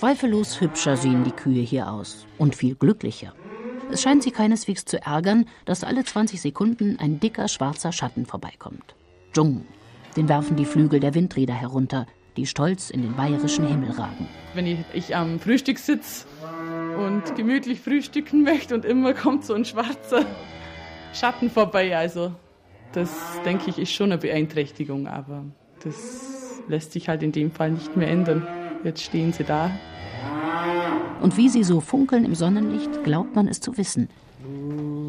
Zweifellos hübscher sehen die Kühe hier aus und viel glücklicher. Es scheint sie keineswegs zu ärgern, dass alle 20 Sekunden ein dicker schwarzer Schatten vorbeikommt. Dschung, den werfen die Flügel der Windräder herunter, die stolz in den bayerischen Himmel ragen. Wenn ich, ich am Frühstück sitze und gemütlich frühstücken möchte und immer kommt so ein schwarzer Schatten vorbei, also das denke ich ist schon eine Beeinträchtigung, aber das lässt sich halt in dem Fall nicht mehr ändern. Jetzt stehen sie da. Und wie sie so funkeln im Sonnenlicht, glaubt man es zu wissen.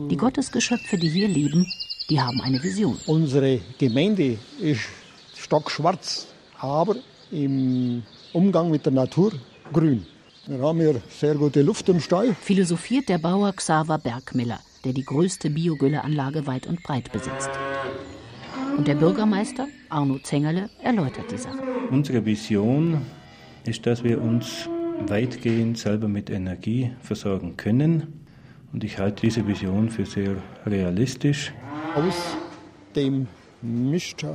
Die Gottesgeschöpfe, die hier leben, die haben eine Vision. Unsere Gemeinde ist stockschwarz, aber im Umgang mit der Natur grün. Wir haben hier sehr gute Luft im Stall. Philosophiert der Bauer Xaver Bergmiller, der die größte Biogülleanlage weit und breit besitzt. Und der Bürgermeister Arno Zengerle erläutert die Sache. Unsere Vision ist, dass wir uns weitgehend selber mit Energie versorgen können. Und ich halte diese Vision für sehr realistisch. Aus dem Mist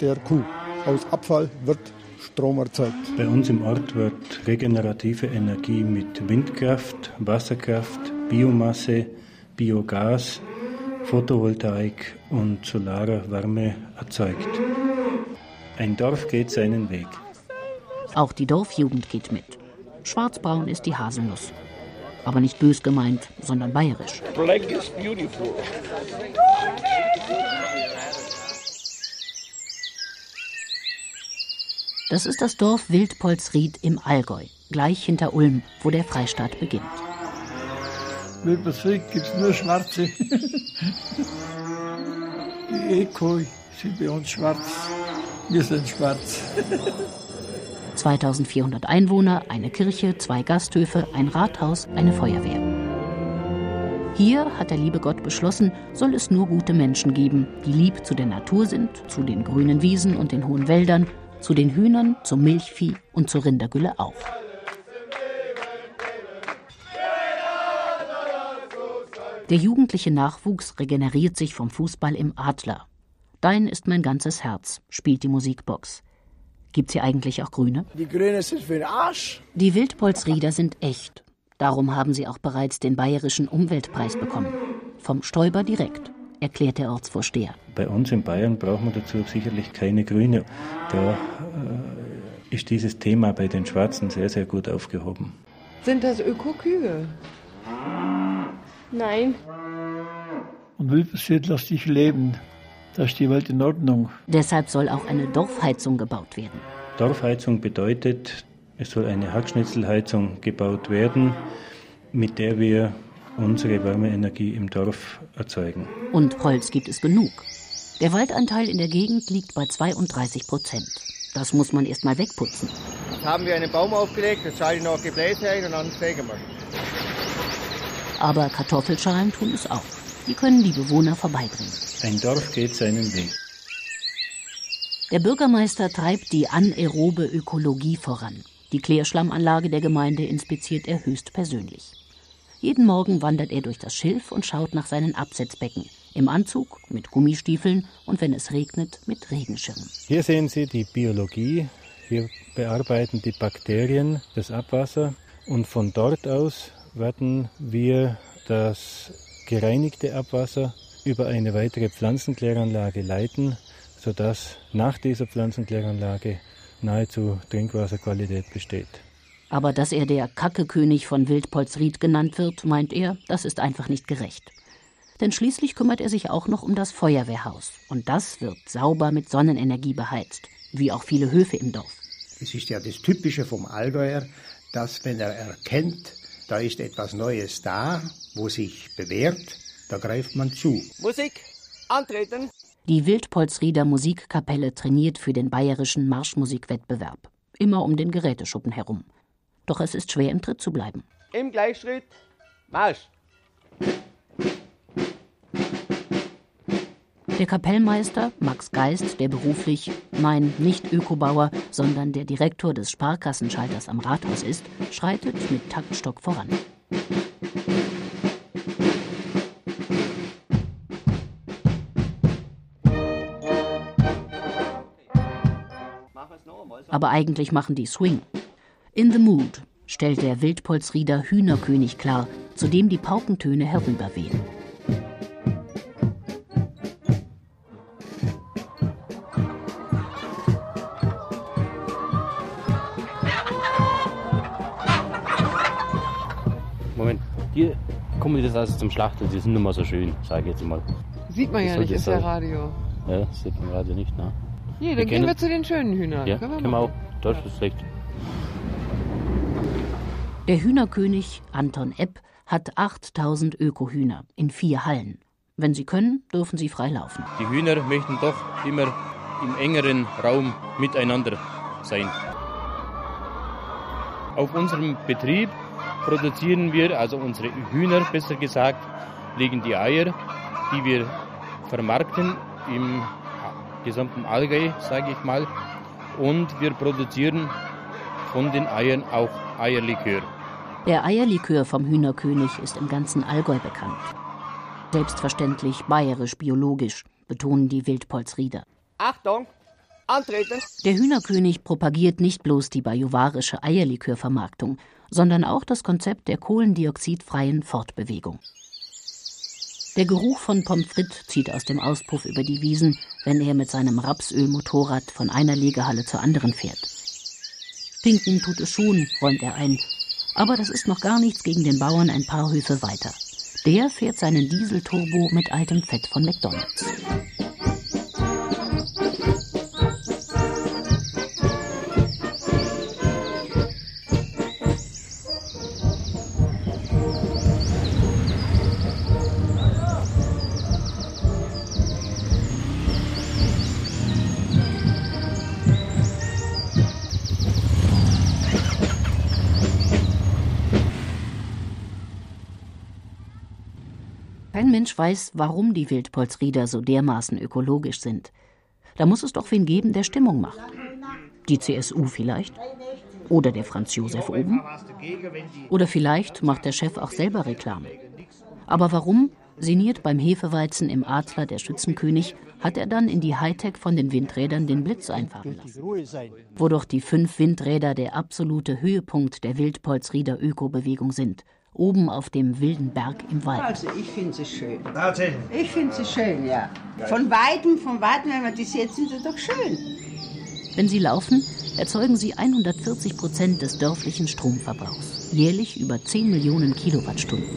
der Kuh, aus Abfall wird Strom erzeugt. Bei uns im Ort wird regenerative Energie mit Windkraft, Wasserkraft, Biomasse, Biogas, Photovoltaik und solarer Wärme erzeugt. Ein Dorf geht seinen Weg. Auch die Dorfjugend geht mit. Schwarzbraun ist die Haselnuss. Aber nicht bös gemeint, sondern bayerisch. Black is beautiful. Das ist das Dorf Wildpolsried im Allgäu, gleich hinter Ulm, wo der Freistaat beginnt. Wildpolsried gibt es nur Schwarze. Die Ekoi sind bei uns schwarz. Wir sind schwarz. 2400 Einwohner, eine Kirche, zwei Gasthöfe, ein Rathaus, eine Feuerwehr. Hier, hat der liebe Gott beschlossen, soll es nur gute Menschen geben, die lieb zu der Natur sind, zu den grünen Wiesen und den hohen Wäldern zu den Hühnern, zum Milchvieh und zur Rindergülle auch. Der jugendliche Nachwuchs regeneriert sich vom Fußball im Adler. Dein ist mein ganzes Herz, spielt die Musikbox. Gibt's hier eigentlich auch Grüne? Die Grüne sind für den Arsch. Die Wildpolsrieder sind echt. Darum haben sie auch bereits den Bayerischen Umweltpreis bekommen. Vom Stoiber direkt erklärt der Ortsvorsteher. Bei uns in Bayern braucht man dazu sicherlich keine Grüne. Da äh, ist dieses Thema bei den Schwarzen sehr, sehr gut aufgehoben. Sind das Ökokühe? Nein. Und Wildbesitz lass dich leben. Da ist die Welt in Ordnung. Deshalb soll auch eine Dorfheizung gebaut werden. Dorfheizung bedeutet, es soll eine Hackschnitzelheizung gebaut werden, mit der wir unsere Wärmeenergie im Dorf erzeugen. Und Holz gibt es genug. Der Waldanteil in der Gegend liegt bei 32 Prozent. Das muss man erst mal wegputzen. Jetzt haben wir einen Baum aufgelegt, jetzt schalte ich noch Gebläse ein und dann sägen wir. Aber Kartoffelschalen tun es auch. Die können die Bewohner vorbeibringen. Ein Dorf geht seinen Weg. Der Bürgermeister treibt die anaerobe Ökologie voran. Die Klärschlammanlage der Gemeinde inspiziert er höchst persönlich. Jeden Morgen wandert er durch das Schilf und schaut nach seinen Absetzbecken. Im Anzug, mit Gummistiefeln und wenn es regnet, mit Regenschirm. Hier sehen Sie die Biologie. Wir bearbeiten die Bakterien, das Abwasser und von dort aus werden wir das gereinigte Abwasser über eine weitere Pflanzenkläranlage leiten, sodass nach dieser Pflanzenkläranlage nahezu Trinkwasserqualität besteht. Aber dass er der Kackekönig von Wildpolsried genannt wird, meint er, das ist einfach nicht gerecht. Denn schließlich kümmert er sich auch noch um das Feuerwehrhaus. Und das wird sauber mit Sonnenenergie beheizt, wie auch viele Höfe im Dorf. Es ist ja das Typische vom Allgäuer, dass wenn er erkennt, da ist etwas Neues da, wo sich bewährt, da greift man zu. Musik, antreten! Die Wildpolsrieder Musikkapelle trainiert für den bayerischen Marschmusikwettbewerb. Immer um den Geräteschuppen herum. Doch es ist schwer im Tritt zu bleiben. Im Gleichschritt, Marsch! Der Kapellmeister, Max Geist, der beruflich, nein, nicht Ökobauer, sondern der Direktor des Sparkassenschalters am Rathaus ist, schreitet mit Taktstock voran. Aber eigentlich machen die Swing. In the Mood, stellt der Wildpolsrieder Hühnerkönig klar, zu dem die Paukentöne herüberwehen. Kommen die das also zum Schlachten, die sind nicht mehr so schön, sage ich jetzt mal. Sieht man ja nicht, ist ja Radio. Ja, das sieht man gerade nicht, ne? Nee, dann wir gehen wir zu den schönen Hühnern. Ja, können wir, können wir auch. Das ist recht. Der Hühnerkönig Anton Epp hat 8000 Ökohühner in vier Hallen. Wenn sie können, dürfen sie frei laufen. Die Hühner möchten doch immer im engeren Raum miteinander sein. Auf unserem Betrieb produzieren wir, also unsere Hühner besser gesagt, legen die Eier, die wir vermarkten im gesamten Allgäu, sage ich mal. Und wir produzieren von den Eiern auch Eierlikör. Der Eierlikör vom Hühnerkönig ist im ganzen Allgäu bekannt. Selbstverständlich bayerisch biologisch, betonen die Wildpolsrieder. Achtung, antreten! Der Hühnerkönig propagiert nicht bloß die bajuwarische Eierlikörvermarktung, sondern auch das Konzept der kohlendioxidfreien Fortbewegung. Der Geruch von Pommes frites zieht aus dem Auspuff über die Wiesen, wenn er mit seinem Rapsölmotorrad von einer Legehalle zur anderen fährt. Stinken tut es schon, räumt er ein. Aber das ist noch gar nichts gegen den Bauern ein paar Höfe weiter. Der fährt seinen Dieselturbo mit altem Fett von McDonalds. Kein Mensch weiß, warum die Wildpolsrieder so dermaßen ökologisch sind. Da muss es doch wen geben, der Stimmung macht. Die CSU vielleicht? Oder der Franz Josef oben? Oder vielleicht macht der Chef auch selber Reklame. Aber warum, sinniert beim Hefeweizen im Adler der Schützenkönig, hat er dann in die Hightech von den Windrädern den Blitz einfahren lassen? Wo doch die fünf Windräder der absolute Höhepunkt der Wildpolsrieder Ökobewegung sind oben auf dem wilden Berg im Wald. Also ich finde sie schön. Ich finde sie schön, ja. Von weitem, von weitem, wenn man die sieht, sind sie doch schön. Wenn sie laufen, erzeugen sie 140 Prozent des dörflichen Stromverbrauchs. Jährlich über 10 Millionen Kilowattstunden.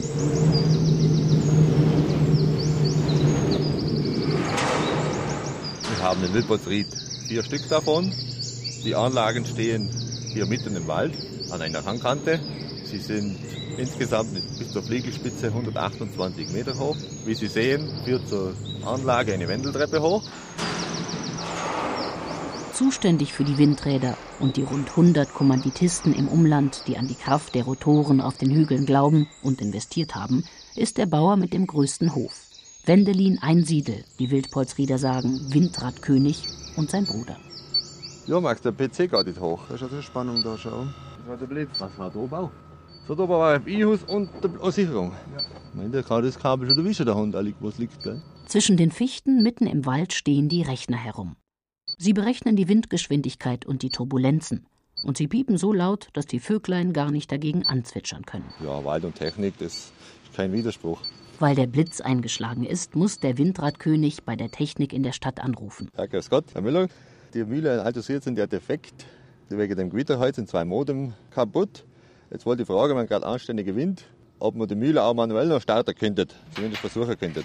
Wir haben in Wildbolsried vier Stück davon. Die Anlagen stehen hier mitten im Wald an einer Hangkante. Sie sind insgesamt bis zur Fliegelspitze 128 Meter hoch. Wie Sie sehen, führt zur Anlage eine Wendeltreppe hoch. Zuständig für die Windräder und die rund 100 Kommanditisten im Umland, die an die Kraft der Rotoren auf den Hügeln glauben und investiert haben, ist der Bauer mit dem größten Hof. Wendelin Einsiedel, die Wildpolsrieder sagen, Windradkönig und sein Bruder. Ja, Max, der PC geht nicht hoch. Da ist also Spannung da, schau. Das war der Blitz. Was war der Bau? So, da war ein I-Haus und eine Sicherung. Ja. Der kann das Kabel schon erwischen, der Hund, wo es liegt. Gell? Zwischen den Fichten mitten im Wald stehen die Rechner herum. Sie berechnen die Windgeschwindigkeit und die Turbulenzen. Und sie piepen so laut, dass die Vöglein gar nicht dagegen anzwitschern können. Ja, Wald und Technik, das ist kein Widerspruch. Weil der Blitz eingeschlagen ist, muss der Windradkönig bei der Technik in der Stadt anrufen. Ja, grüß Gott, Herr Müller. Die Mühle in Altersiert sind ja defekt. Wegen dem Gewitter heute sind zwei Modem kaputt. Jetzt wollte ich fragen, wenn gerade anständiger Wind, ob man die Mühle auch manuell noch starten könnte, zumindest versuchen könnte.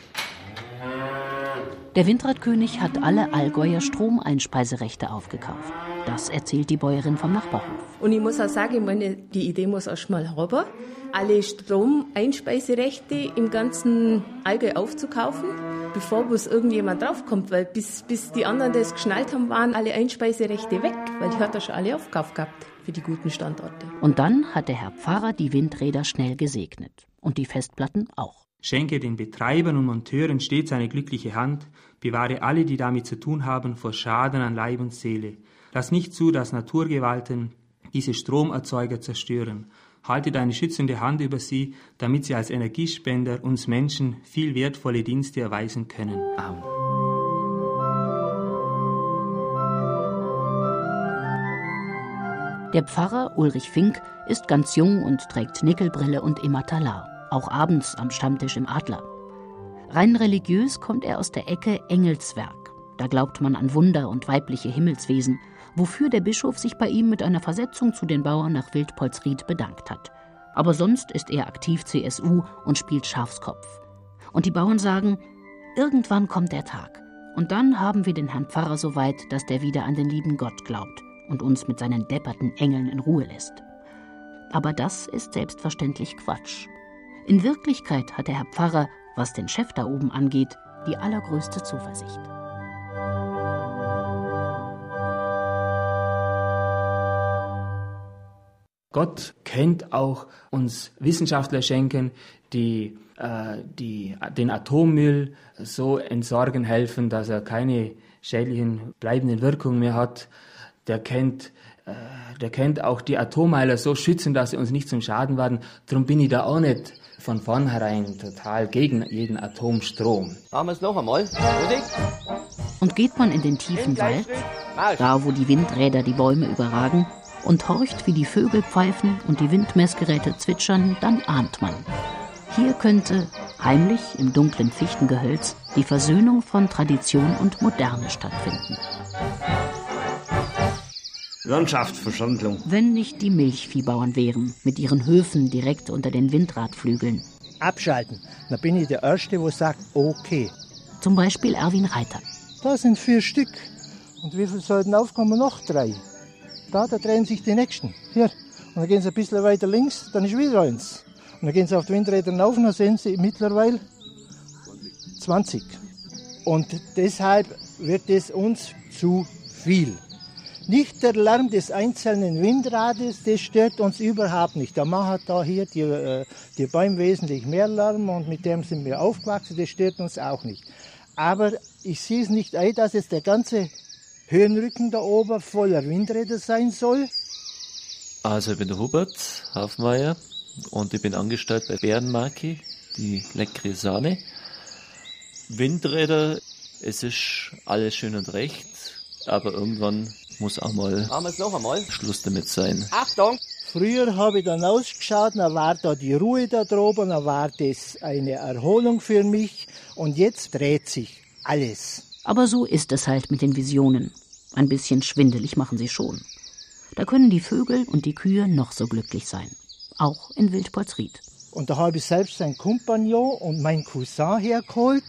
Der Windradkönig hat alle Allgäuer Stromeinspeiserechte aufgekauft. Das erzählt die Bäuerin vom Nachbarhof. Und ich muss auch sagen, ich meine, die Idee muss erst mal haben, alle Stromeinspeiserechte im ganzen Allgäu aufzukaufen, bevor bloß irgendjemand draufkommt, weil bis, bis die anderen das geschnallt haben, waren alle Einspeiserechte weg, weil die hat er schon alle aufgekauft gehabt für die guten Standorte. Und dann hat der Herr Pfarrer die Windräder schnell gesegnet und die Festplatten auch. Schenke den Betreibern und Monteuren stets eine glückliche Hand, bewahre alle, die damit zu tun haben, vor Schaden an Leib und Seele. Lass nicht zu, dass Naturgewalten diese Stromerzeuger zerstören. Halte deine schützende Hand über sie, damit sie als Energiespender uns Menschen viel wertvolle Dienste erweisen können. Amen. Der Pfarrer Ulrich Fink ist ganz jung und trägt Nickelbrille und Immatalar, auch abends am Stammtisch im Adler. Rein religiös kommt er aus der Ecke Engelswerk. Da glaubt man an Wunder und weibliche Himmelswesen, wofür der Bischof sich bei ihm mit einer Versetzung zu den Bauern nach Wildpolsried bedankt hat. Aber sonst ist er aktiv CSU und spielt Schafskopf. Und die Bauern sagen, irgendwann kommt der Tag. Und dann haben wir den Herrn Pfarrer so weit, dass der wieder an den lieben Gott glaubt und uns mit seinen depperten Engeln in Ruhe lässt. Aber das ist selbstverständlich Quatsch. In Wirklichkeit hat der Herr Pfarrer, was den Chef da oben angeht, die allergrößte Zuversicht. Gott kennt auch uns Wissenschaftler schenken, die, äh, die den Atommüll so entsorgen helfen, dass er keine schädlichen bleibenden Wirkungen mehr hat. Der kennt, äh, der kennt auch die Atommeiler so schützen, dass sie uns nicht zum Schaden werden. Darum bin ich da auch nicht von vornherein total gegen jeden Atomstrom. Machen wir es noch einmal. Und geht man in den tiefen Wald, da wo die Windräder die Bäume überragen, und horcht, wie die Vögel pfeifen und die Windmessgeräte zwitschern, dann ahnt man. Hier könnte, heimlich im dunklen Fichtengehölz, die Versöhnung von Tradition und Moderne stattfinden. Landschaftsverschandlung. Wenn nicht die Milchviehbauern wären, mit ihren Höfen direkt unter den Windradflügeln. Abschalten. Dann bin ich der Erste, der sagt, okay. Zum Beispiel Erwin Reiter. Da sind vier Stück. Und wie viel sollten aufkommen? Noch drei. Da, da drehen sich die nächsten. Hier. Und dann gehen sie ein bisschen weiter links, dann ist wieder eins. Und dann gehen sie auf die Windräder rauf und dann sehen sie mittlerweile 20. Und deshalb wird es uns zu viel. Nicht der Lärm des einzelnen Windrades, das stört uns überhaupt nicht. Da machen da hier die, äh, die Bäume wesentlich mehr Lärm und mit dem sind wir aufgewachsen, das stört uns auch nicht. Aber ich sehe es nicht ein, dass jetzt der ganze Höhenrücken da oben voller Windräder sein soll. Also ich bin der Hubert Hafmeier und ich bin angestellt bei Bärenmarki, die leckere Sahne. Windräder, es ist alles schön und recht, aber irgendwann muss auch mal noch einmal. Schluss damit sein. Achtung! Früher habe ich dann ausgeschaut, dann war da die Ruhe da droben, dann war das eine Erholung für mich und jetzt dreht sich alles. Aber so ist es halt mit den Visionen. Ein bisschen schwindelig machen sie schon. Da können die Vögel und die Kühe noch so glücklich sein. Auch in Wildpolsried. Und da habe ich selbst einen Kompagnon und meinen Cousin hergeholt.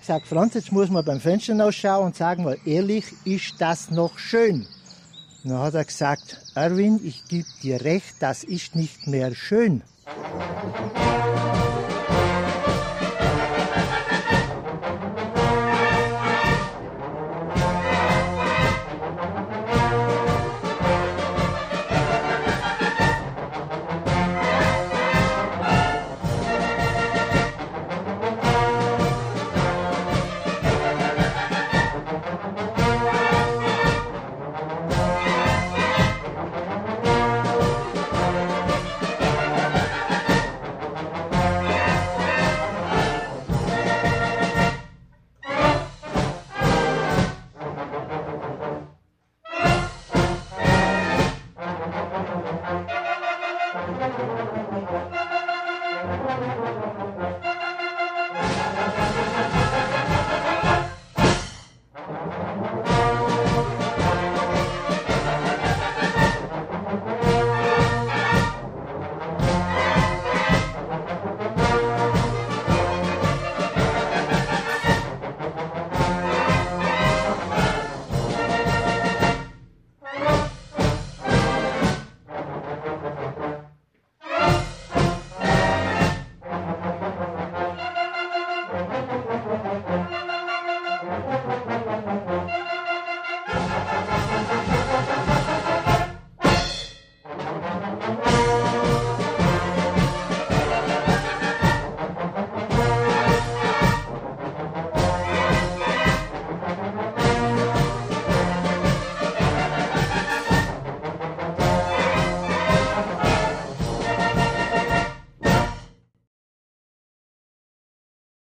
Ich sage, Franz, jetzt muss man beim Fenster ausschauen und sagen mal, ehrlich, ist das noch schön? Und dann hat er gesagt, Erwin, ich gebe dir recht, das ist nicht mehr schön.